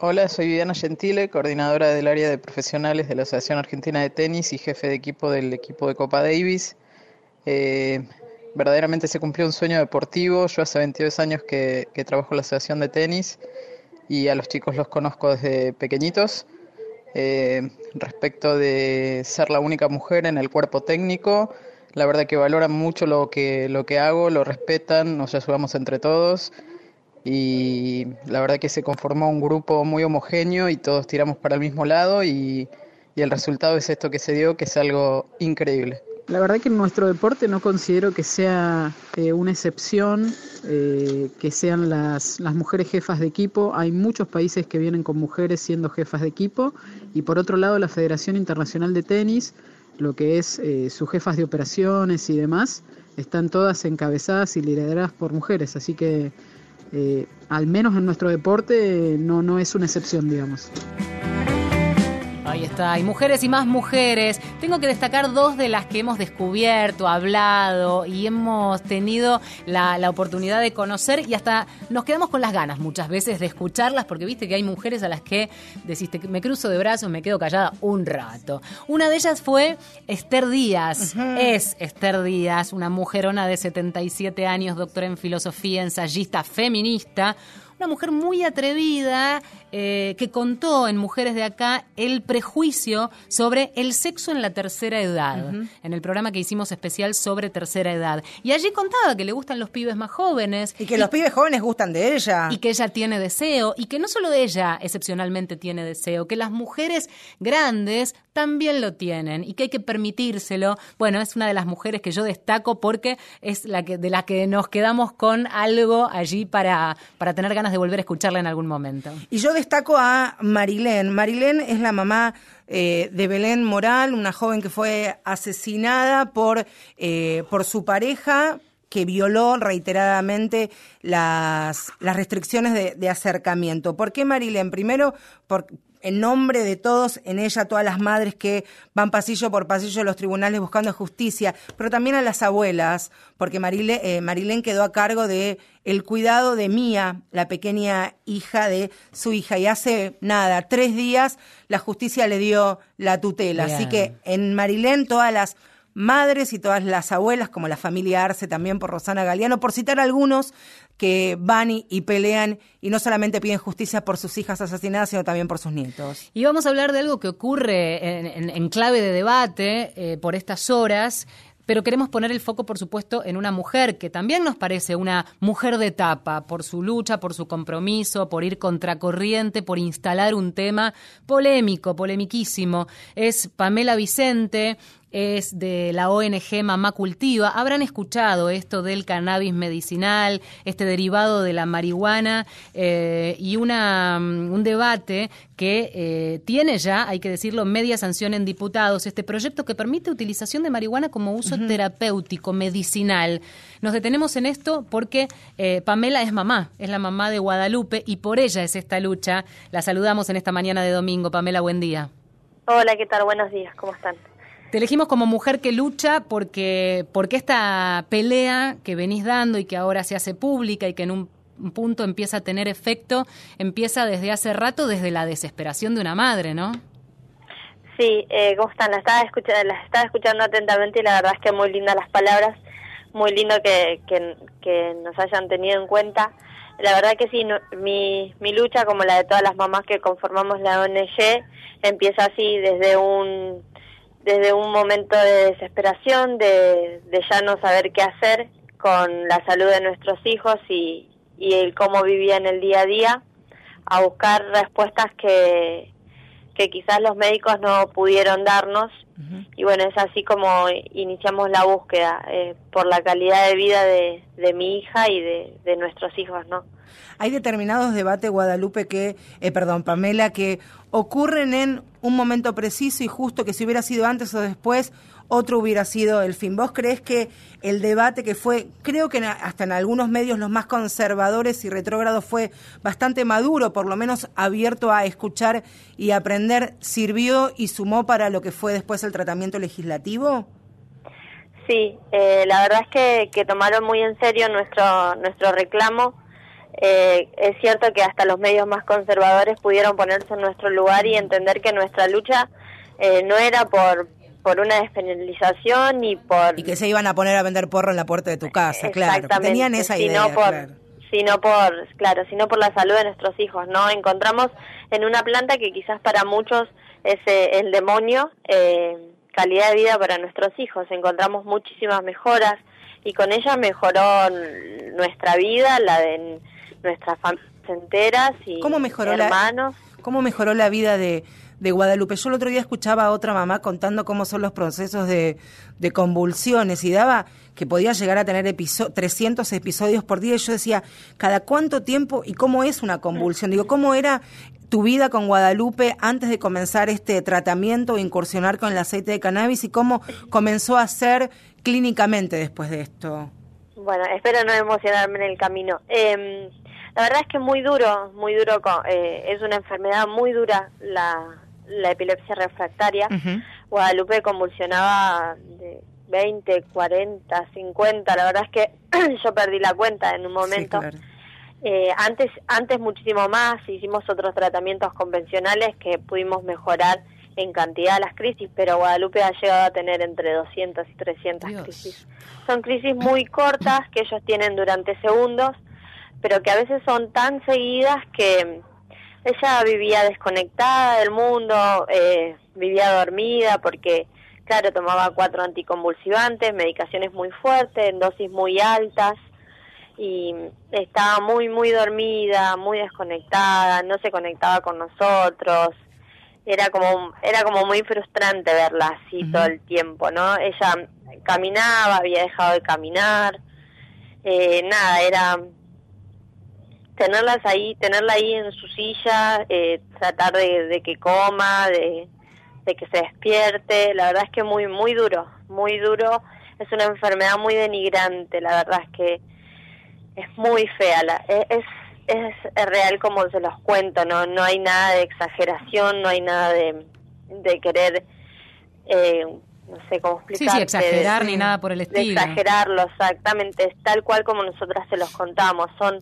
Speaker 7: Hola, soy Viviana Gentile, coordinadora del área de profesionales de la Asociación Argentina de Tenis y jefe de equipo del equipo de Copa Davis. Eh, verdaderamente se cumplió un sueño deportivo. Yo hace 22 años que, que trabajo en la Asociación de Tenis y a los chicos los conozco desde pequeñitos. Eh, respecto de ser la única mujer en el cuerpo técnico. La verdad que valoran mucho lo que, lo que hago, lo respetan, nos ayudamos entre todos y la verdad que se conformó un grupo muy homogéneo y todos tiramos para el mismo lado y, y el resultado es esto que se dio, que es algo increíble.
Speaker 8: La verdad que en nuestro deporte no considero que sea eh, una excepción eh, que sean las, las mujeres jefas de equipo. Hay muchos países que vienen con mujeres siendo jefas de equipo. Y por otro lado, la Federación Internacional de Tenis, lo que es eh, sus jefas de operaciones y demás, están todas encabezadas y lideradas por mujeres. Así que, al menos en nuestro deporte, no, no es una excepción, digamos.
Speaker 1: Ahí está, y mujeres y más mujeres. Tengo que destacar dos de las que hemos descubierto, hablado y hemos tenido la, oportunidad de conocer y hasta nos quedamos con las ganas muchas veces de escucharlas porque viste que hay mujeres a las que decís, me cruzo de brazos, me quedo callada un rato. Una de ellas fue Esther Díaz, es Esther Díaz, una mujerona de 77 años, doctora en filosofía, ensayista, feminista una mujer muy atrevida eh, que contó en Mujeres de Acá el prejuicio sobre el sexo en la tercera edad, en el programa que hicimos especial sobre tercera edad. Y allí contaba que le gustan los pibes más jóvenes.
Speaker 2: Y que los pibes jóvenes gustan de ella.
Speaker 1: Y que ella tiene deseo, y que no solo ella excepcionalmente tiene deseo, que las mujeres grandes también lo tienen y que hay que permitírselo. Bueno, es una de las mujeres que yo destaco porque es la que, de la que nos quedamos con algo allí para, para tener ganas de volver a escucharla en algún momento.
Speaker 2: Y yo destaco a Marilén. Marilén es la mamá eh, de Belén Moral, una joven que fue asesinada por, eh, por su pareja que violó reiteradamente las, las restricciones de, acercamiento. ¿Por qué Marilén? Primero, por, en nombre de todos, en ella todas las madres que van pasillo por pasillo de los tribunales buscando justicia, pero también a las abuelas, porque Marilén, eh, Marilén quedó a cargo de el cuidado de Mía, la pequeña hija de su hija, y hace nada, tres días la justicia le dio la tutela. Así que en Marilén todas las madres y todas las abuelas, como la familia Arce también por Rosana Galeano, por citar algunos que van y, pelean y no solamente piden justicia por sus hijas asesinadas, sino también por sus nietos.
Speaker 1: Y vamos a hablar de algo que ocurre en, clave de debate eh, por estas horas, pero queremos poner el foco, por supuesto, en una mujer que también nos parece una mujer de etapa, por su lucha, por su compromiso, por ir contracorriente, por instalar un tema polémico, polemiquísimo. Es Pamela Vicente, es de la ONG Mamá Cultiva. Habrán escuchado esto del cannabis medicinal, este derivado de la marihuana eh, y una, mm, un debate que eh, tiene ya, hay que decirlo, media sanción en diputados, este proyecto que permite utilización de marihuana como uso terapéutico, medicinal. Nos detenemos en esto porque eh, Pamela es mamá, es la mamá de Guadalupe y por ella es esta lucha. La saludamos en esta mañana de domingo. Pamela, buen día.
Speaker 9: Hola, ¿qué tal? Buenos días, ¿cómo están?
Speaker 1: Te elegimos como mujer que lucha porque, porque esta pelea que venís dando y que ahora se hace pública y que en un punto empieza a tener efecto, empieza desde hace rato, desde la desesperación de una madre, ¿no?
Speaker 9: Sí, eh, ¿cómo están? La estaba, escuchando, la estaba escuchando atentamente y la verdad es que muy lindas las palabras, muy lindo que, que, nos hayan tenido en cuenta. La verdad que sí, mi, mi lucha, como la de todas las mamás que conformamos la ONG, empieza así desde un desde un momento de desesperación, de, de ya no saber qué hacer con la salud de nuestros hijos y, y el cómo vivían el día a día, a buscar respuestas que, que quizás los médicos no pudieron darnos. Y bueno, es así como iniciamos la búsqueda eh, por la calidad de vida de, de mi hija y de, de nuestros hijos, ¿no?
Speaker 2: Hay determinados debates, Guadalupe, que, eh, perdón, Pamela, que ocurren en un momento preciso y justo que si hubiera sido antes o después, otro hubiera sido el fin. ¿Vos crees que el debate que fue, creo que hasta en algunos medios los más conservadores y retrógrados fue bastante maduro, por lo menos abierto a escuchar y aprender, sirvió y sumó para lo que fue después el tratamiento legislativo?
Speaker 9: Sí, eh, la verdad es que, que tomaron muy en serio nuestro, nuestro reclamo eh, es cierto que hasta los medios más conservadores pudieron ponerse en nuestro lugar y entender que nuestra lucha eh, no era por por una despenalización ni por
Speaker 2: y que se iban a poner a vender porro en la puerta de tu casa claro tenían esa idea
Speaker 9: por, sino por claro sino por la salud de nuestros hijos no encontramos en una planta que quizás para muchos es eh, el demonio calidad de vida para nuestros hijos. Encontramos muchísimas mejoras y con ella mejoró nuestra vida la de nuestras familias enteras y
Speaker 2: ¿Cómo mejoró
Speaker 9: hermanos.
Speaker 2: La, ¿Cómo mejoró la vida de, de Guadalupe? Yo el otro día escuchaba a otra mamá contando cómo son los procesos de, convulsiones y daba que podía llegar a tener 300 episodios por día y yo decía, ¿cada cuánto tiempo y cómo es una convulsión? Digo, ¿cómo era tu vida con Guadalupe antes de comenzar este tratamiento o incursionar con el aceite de cannabis y cómo comenzó a ser clínicamente después de esto?
Speaker 9: Bueno, espero no emocionarme en el camino. Eh, la verdad es que muy duro, muy duro, eh, es una enfermedad muy dura la, la epilepsia refractaria. Guadalupe convulsionaba de 20, 40, 50, la verdad es que yo perdí la cuenta en un momento. eh, antes, antes muchísimo más, hicimos otros tratamientos convencionales que pudimos mejorar en cantidad las crisis, pero Guadalupe ha llegado a tener entre 200 y 300 crisis. Son crisis muy cortas que ellos tienen durante segundos pero que a veces son tan seguidas que ella vivía desconectada del mundo, eh, vivía dormida porque, claro, tomaba cuatro anticonvulsivantes, medicaciones muy fuertes, en dosis muy altas y estaba muy, muy dormida, muy desconectada, no se conectaba con nosotros. Era como, era como muy frustrante verla así todo el tiempo, ¿no? Ella caminaba, había dejado de caminar, eh, nada, era tenerlas ahí, tenerla ahí en su silla, eh, tratar de, que coma, de, que se despierte, la verdad es que muy, muy duro, muy duro, es una enfermedad muy denigrante, la verdad es que es muy fea, la, e, es, es, es, real como se los cuento, no, no hay nada de exageración, no hay nada de, de querer, eh, no sé cómo explicar.
Speaker 1: Sí, sí, exagerar ni nada por el estilo.
Speaker 9: exagerarlo, exactamente, es tal cual como nosotras se los contamos, son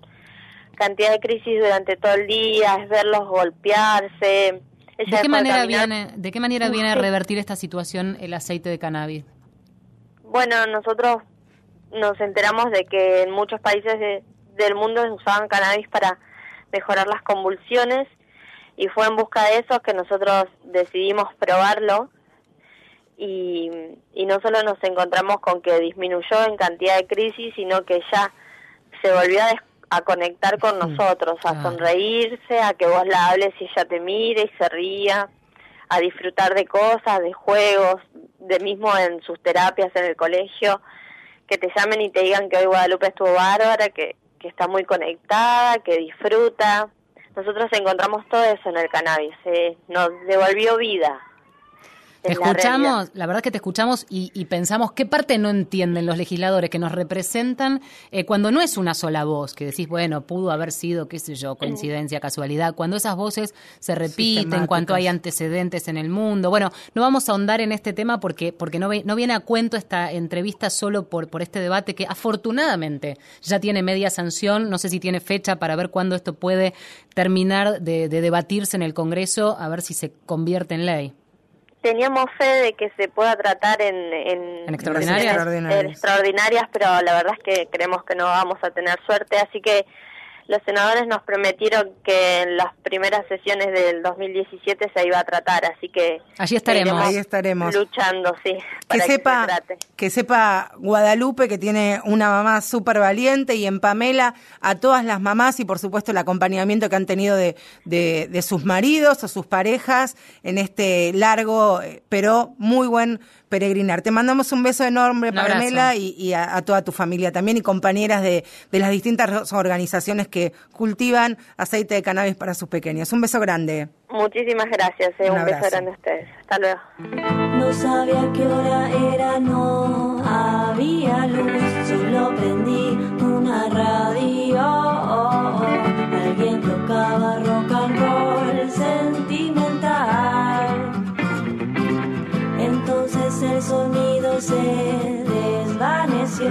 Speaker 9: cantidad de crisis durante todo el día, es verlos golpearse.
Speaker 1: ¿De qué, manera viene, ¿De qué manera viene a revertir esta situación el aceite de cannabis?
Speaker 9: Bueno, nosotros nos enteramos de que en muchos países del mundo usaban cannabis para mejorar las convulsiones y fue en busca de eso que nosotros decidimos probarlo y, y no solo nos encontramos con que disminuyó en cantidad de crisis, sino que ya se volvió a a conectar con nosotros, a sonreírse, a que vos la hables y ella te mire y se ría, a disfrutar de cosas, de juegos, de mismo en sus terapias en el colegio, que te llamen y te digan que hoy Guadalupe estuvo bárbara, que, que está muy conectada, que disfruta. Nosotros encontramos todo eso en el cannabis, eh, nos devolvió vida.
Speaker 1: Te escuchamos, la, verdad que te escuchamos y, pensamos qué parte no entienden los legisladores que nos representan eh, cuando no es una sola voz, que decís, bueno, pudo haber sido, qué sé yo, coincidencia, casualidad, cuando esas voces se repiten, cuando hay antecedentes en el mundo. Bueno, no vamos a ahondar en este tema porque, porque no, no viene a cuento esta entrevista solo por, por este debate que afortunadamente ya tiene media sanción, no sé si tiene fecha para ver cuándo esto puede terminar de debatirse en el Congreso, a ver si se convierte en ley
Speaker 9: teníamos fe de que se pueda tratar en,
Speaker 1: en, extraordinarias?
Speaker 9: extraordinarias, pero la verdad es que creemos que no vamos a tener suerte, así que los senadores nos prometieron que en las primeras sesiones del 2017 se iba a tratar, así que
Speaker 1: allí estaremos,
Speaker 2: ahí estaremos.
Speaker 9: luchando, sí,
Speaker 2: que sepa que sepa Guadalupe que tiene una mamá súper valiente y en Pamela a todas las mamás y por supuesto el acompañamiento que han tenido de, de, de sus maridos o sus parejas en este largo eh, pero muy buen peregrinar. Te mandamos un beso enorme, Pamela, y, a, toda tu familia también y compañeras de, las distintas organizaciones que cultivan aceite de cannabis para sus pequeños. Un beso grande.
Speaker 9: Muchísimas gracias, eh. un, beso grande a ustedes. Hasta luego. No sabía qué hora era, no había luz, solo prendí una radio. Alguien tocaba rock and roll sentimental. Entonces el sonido se desvaneció,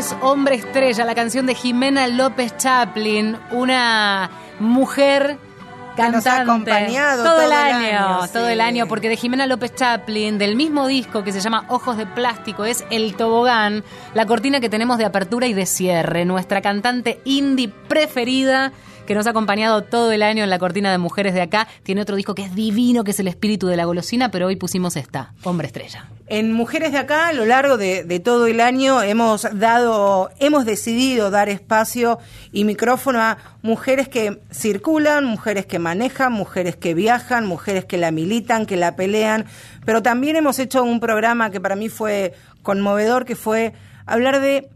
Speaker 1: es Hombre Estrella, la canción de Jimena López Chaplin, una mujer cantante.
Speaker 2: ha acompañado
Speaker 1: todo,
Speaker 2: todo
Speaker 1: el año, todo el año, porque de Jimena López Chaplin, del mismo disco que se llama Ojos de Plástico, es El Tobogán, la cortina que tenemos de apertura y de cierre, nuestra cantante indie preferida que nos ha acompañado todo el año en la cortina de mujeres de acá. Tiene otro disco que es divino, que es El Espíritu de la Golosina, pero hoy pusimos esta, Hombre Estrella.
Speaker 2: En Mujeres de Acá, a lo largo de, de todo el año, hemos dado, hemos decidido dar espacio y micrófono a mujeres que circulan, mujeres que manejan, mujeres que viajan, mujeres que la militan, que la pelean, pero también hemos hecho un programa que para mí fue conmovedor, que fue hablar de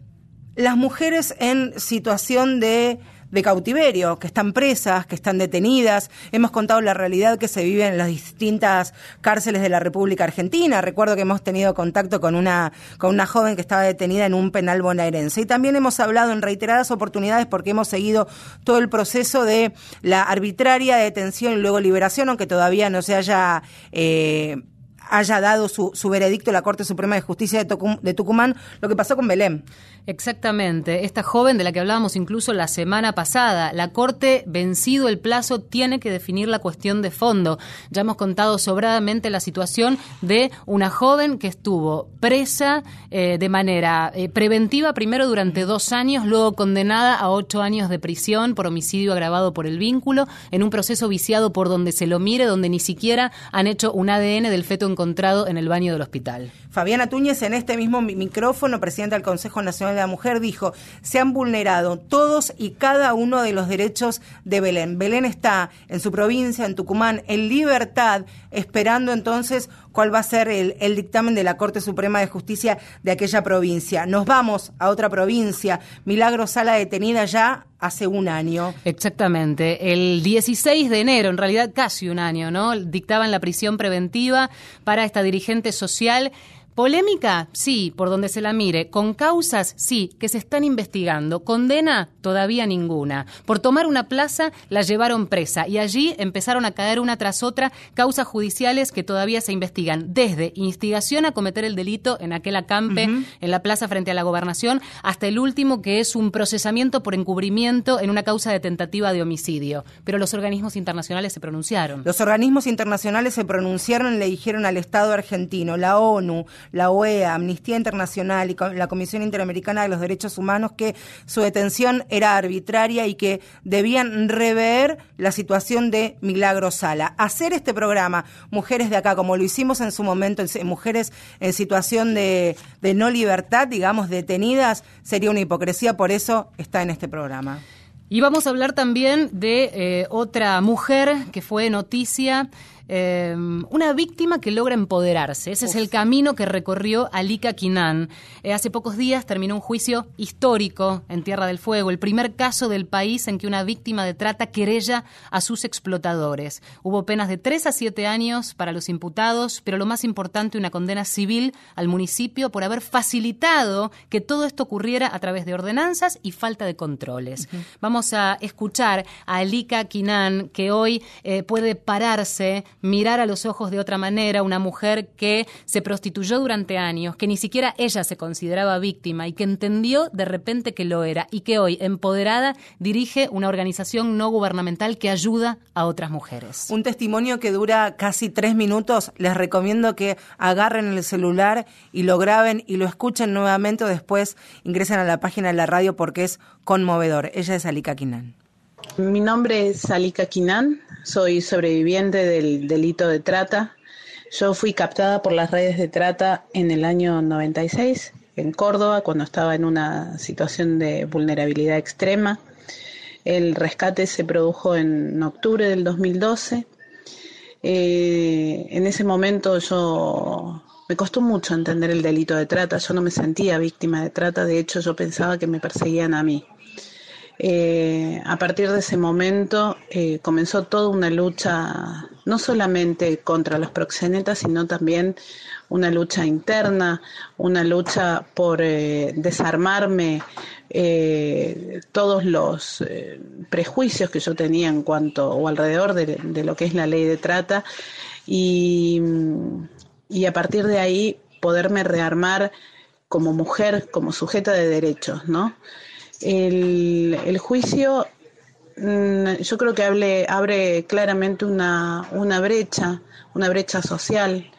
Speaker 2: las mujeres en situación de de cautiverio, que están presas, que están detenidas. Hemos contado la realidad que se vive en las distintas cárceles de la República Argentina. Recuerdo que hemos tenido contacto con una, con una joven que estaba detenida en un penal bonaerense. Y también hemos hablado en reiteradas oportunidades porque hemos seguido todo el proceso de la arbitraria detención y luego liberación, aunque todavía no se haya... Eh, haya dado su, su veredicto la Corte Suprema de Justicia de, de Tucumán, lo que pasó con Belén.
Speaker 1: Exactamente. Esta joven de la que hablábamos incluso la semana pasada, la Corte, vencido el plazo, tiene que definir la cuestión de fondo. Ya hemos contado sobradamente la situación de una joven que estuvo presa eh, de manera eh, preventiva, primero durante dos años, luego condenada a ocho años de prisión por homicidio agravado por el vínculo, en un proceso viciado por donde se lo mire, donde ni siquiera han hecho un ADN del feto encontrado en el baño del hospital.
Speaker 2: Fabiana Túñez, en este mismo mi- micrófono, presidenta del Consejo Nacional de la Mujer, dijo, se han vulnerado todos y cada uno de los derechos de Belén. Belén está en su provincia, en Tucumán, en libertad, esperando entonces cuál va a ser el, el dictamen de la Corte Suprema de Justicia de aquella provincia. Nos vamos a otra provincia. Milagro Sala detenida ya hace un año.
Speaker 1: Exactamente. El 16 de enero, en realidad casi un año, ¿no? Dictaban la prisión preventiva para esta dirigente social. Polémica, sí, por donde se la mire. Con causas, sí, que se están investigando. Condena, todavía ninguna. Por tomar una plaza, la llevaron presa y allí empezaron a caer una tras otra causas judiciales que todavía se investigan. Desde instigación a cometer el delito en aquel acampe en la plaza frente a la gobernación, hasta el último que es un procesamiento por encubrimiento en una causa de tentativa de homicidio. Pero los organismos internacionales se pronunciaron.
Speaker 2: Los organismos internacionales se pronunciaron y le dijeron al Estado argentino, la ONU, la OEA, Amnistía Internacional y la Comisión Interamericana de los Derechos Humanos que su detención era arbitraria y que debían rever la situación de Milagro Sala. Hacer este programa, Mujeres de Acá, como lo hicimos en su momento, mujeres en situación de, de no libertad, digamos, detenidas, sería una hipocresía, por eso está en este programa.
Speaker 1: Y vamos a hablar también de eh, otra mujer que fue noticia, eh, una víctima que logra empoderarse. Ese es el camino que recorrió Alika Kinan. Eh, hace pocos días terminó un juicio histórico en Tierra del Fuego, el primer caso del país en que una víctima de trata querella a sus explotadores. Hubo penas de 3 a 7 años para los imputados, pero lo más importante, una condena civil al municipio por haber facilitado que todo esto ocurriera a través de ordenanzas y falta de controles. Vamos a escuchar a Alika Kinan, que hoy eh, puede pararse, mirar a los ojos de otra manera, una mujer que se prostituyó durante años, que ni siquiera ella se consideraba víctima y que entendió de repente que lo era y que hoy, empoderada, dirige una organización no gubernamental que ayuda a otras mujeres.
Speaker 2: Un testimonio que dura casi tres minutos. Les recomiendo que agarren el celular y lo graben y lo escuchen nuevamente o después ingresen a la página de la radio porque es conmovedor. Ella es Alika Kinan.
Speaker 10: Mi nombre es Alika Kinan, soy sobreviviente del delito de trata. Yo fui captada por las redes de trata en el año 96 en Córdoba cuando estaba en una situación de vulnerabilidad extrema. El rescate se produjo en octubre del 2012. Eh, en ese momento yo me costó mucho entender el delito de trata. Yo no me sentía víctima de trata, de hecho yo pensaba que me perseguían a mí. Eh, a partir de ese momento eh, comenzó toda una lucha, no solamente contra los proxenetas, sino también una lucha interna, una lucha por eh, desarmarme todos los prejuicios que yo tenía en cuanto o alrededor de, de lo que es la ley de trata y, y a partir de ahí poderme rearmar como mujer, como sujeta de derechos, ¿no? El, juicio mm, yo creo que abre claramente una, una brecha, una brecha social,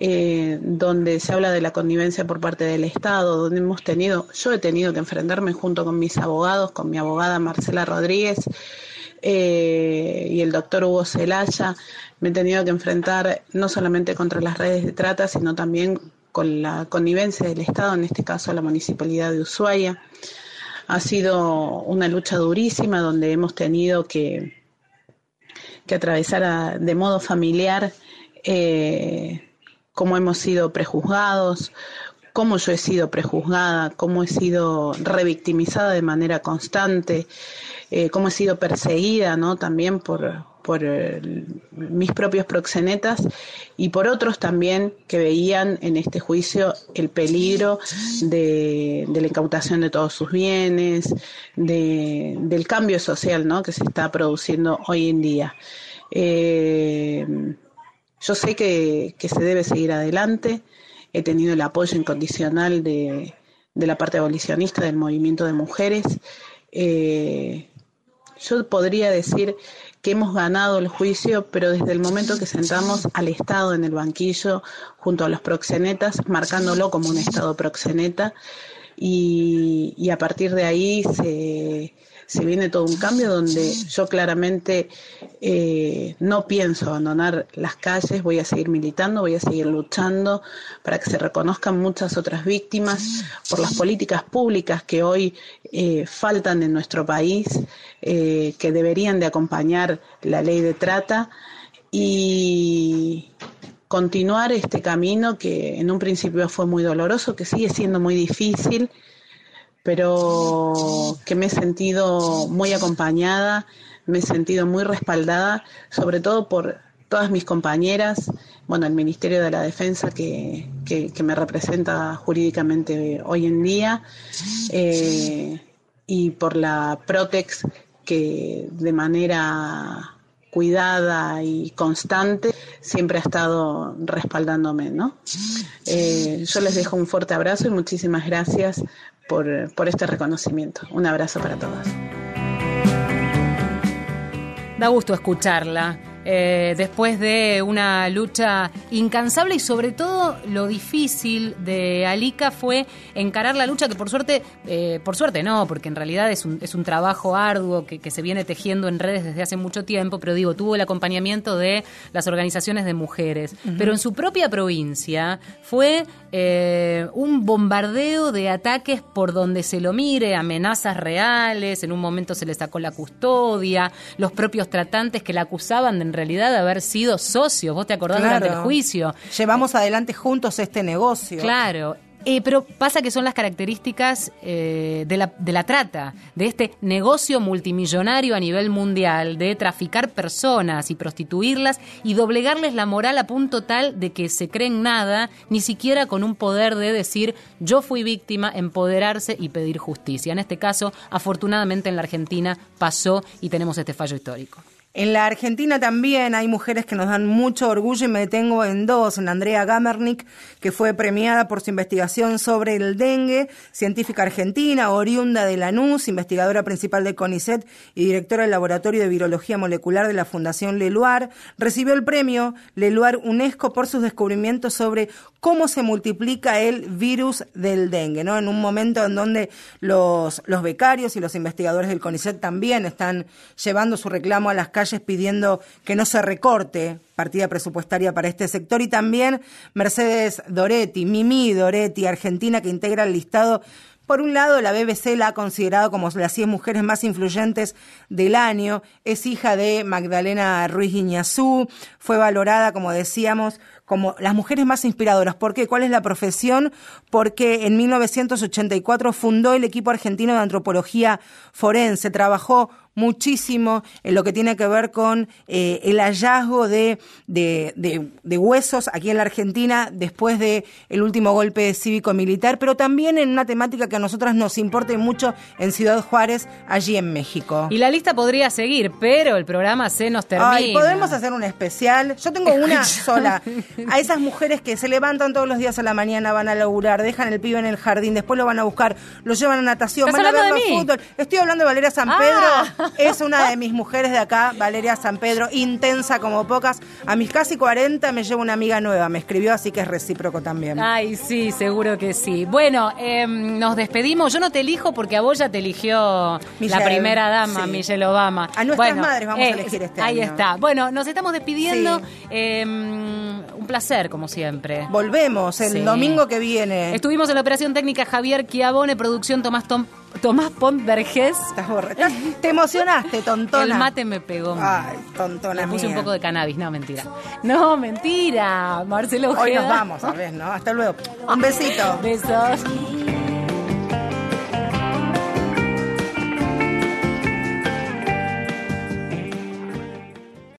Speaker 10: eh, donde se habla de la connivencia por parte del Estado, donde hemos tenido, yo he tenido que enfrentarme junto con mis abogados, con mi abogada Marcela Rodríguez eh, y el doctor Hugo Celaya, me he tenido que enfrentar no solamente contra las redes de trata, sino también con la connivencia del Estado, en este caso la Municipalidad de Ushuaia. Ha sido una lucha durísima donde hemos tenido que, que atravesar de modo familiar eh, cómo hemos sido prejuzgados, cómo yo he sido prejuzgada, cómo he sido revictimizada de manera constante, eh, cómo he sido perseguida, ¿no? También por, por eh, mis propios proxenetas y por otros también que veían en este juicio el peligro de, la incautación de todos sus bienes, del cambio social ¿no? que se está produciendo hoy en día. Eh, yo sé que, se debe seguir adelante. He tenido el apoyo incondicional de, la parte abolicionista del movimiento de mujeres. Eh, yo podría decir que hemos ganado el juicio, pero desde el momento que sentamos al Estado en el banquillo junto a los proxenetas, marcándolo como un Estado proxeneta, y a partir de ahí se, se viene todo un cambio donde yo claramente eh, no pienso abandonar las calles, voy a seguir militando, voy a seguir luchando para que se reconozcan muchas otras víctimas por las políticas públicas que hoy eh, faltan en nuestro país, eh, que deberían de acompañar la ley de trata y continuar este camino que en un principio fue muy doloroso, que sigue siendo muy difícil pero que me he sentido muy acompañada, me he sentido muy respaldada, sobre todo por todas mis compañeras, bueno, el Ministerio de la Defensa que, me representa jurídicamente hoy en día, eh, y por la Protex que de manera cuidada y constante siempre ha estado respaldándome, ¿no? Eh, yo les dejo un fuerte abrazo y muchísimas gracias por, por este reconocimiento. Un abrazo para todos.
Speaker 1: Da gusto escucharla. Eh, después de una lucha incansable y sobre todo lo difícil de Alica fue encarar la lucha que por suerte, eh, por suerte no, porque en realidad es un, es un trabajo arduo que, se viene tejiendo en redes desde hace mucho tiempo, pero digo, tuvo el acompañamiento de las organizaciones de mujeres. Pero en su propia provincia fue eh, un bombardeo de ataques por donde se lo mire, amenazas reales, en un momento se le sacó la custodia, los propios tratantes que la acusaban de en realidad de haber sido socios. ¿Vos te acordás durante el juicio?
Speaker 2: Llevamos adelante juntos este negocio.
Speaker 1: Claro. Eh, pero pasa que son las características eh, de, la, de la trata, de este negocio multimillonario a nivel mundial, de traficar personas y prostituirlas y doblegarles la moral a punto tal de que se creen nada, ni siquiera con un poder de decir yo fui víctima, empoderarse y pedir justicia. En este caso, afortunadamente en la Argentina pasó y tenemos este fallo histórico.
Speaker 2: En la Argentina también hay mujeres que nos dan mucho orgullo y me detengo en dos. En Andrea Gamernick, que fue premiada por su investigación sobre el dengue, científica argentina, oriunda de Lanús, investigadora principal de CONICET y directora del Laboratorio de Virología Molecular de la Fundación Leluar. Recibió el premio Leluar UNESCO por sus descubrimientos sobre cómo se multiplica el virus del dengue, ¿no? En un momento en donde los, los becarios y los investigadores del CONICET también están llevando su reclamo a las calles pidiendo que no se recorte partida presupuestaria para este sector y también Mercedes Doretti, Mimi Doretti, argentina que integra el listado por un lado, la BBC la ha considerado como las 100 mujeres más influyentes del año. Es hija de Magdalena Ruiz Iñazú. Fue valorada, como decíamos, como las mujeres más inspiradoras. ¿Por qué? ¿Cuál es la profesión? Porque en 1984 fundó el equipo argentino de antropología forense. Trabajó muchísimo en lo que tiene que ver con eh, el hallazgo de, de, huesos aquí en la Argentina después del el último golpe cívico-militar, pero también en una temática que a nosotras nos importa mucho en Ciudad Juárez, allí en México.
Speaker 1: Y la lista podría seguir, pero el programa se nos termina. Ay,
Speaker 2: podemos hacer un especial. Yo tengo una sola. A esas mujeres que se levantan todos los días a la mañana, van a laburar, dejan el pibe en el jardín, después lo van a buscar, lo llevan a natación, van a ver fútbol. Estoy hablando de Valeria San Pedro. Es una de mis mujeres de acá, Valeria San Pedro, intensa como pocas. A mis casi 40 me llevo una amiga nueva, me escribió, así que es recíproco también.
Speaker 1: Ay, sí, seguro que sí. Bueno, em, nos despedimos. Yo no te elijo porque a vos ya te eligió la primera dama, Michelle Obama.
Speaker 2: A nuestras madres vamos a eh, elegir este
Speaker 1: ahí
Speaker 2: año.
Speaker 1: Ahí está. Bueno, nos estamos despidiendo. Em, un placer, como siempre.
Speaker 2: Volvemos el domingo que viene.
Speaker 1: Estuvimos en la operación técnica Javier Chiavone, producción Tomás Tom Tomás Pont Vergés.
Speaker 2: Estás borracha. Te emocionaste, tontona.
Speaker 1: El mate me pegó.
Speaker 2: Ay, tontona.
Speaker 1: Me puse un poco de cannabis. No, mentira. No, mentira. Marcelo
Speaker 2: Hoy nos vamos, a ver, ¿no? Hasta luego. Un besito.
Speaker 1: Besos.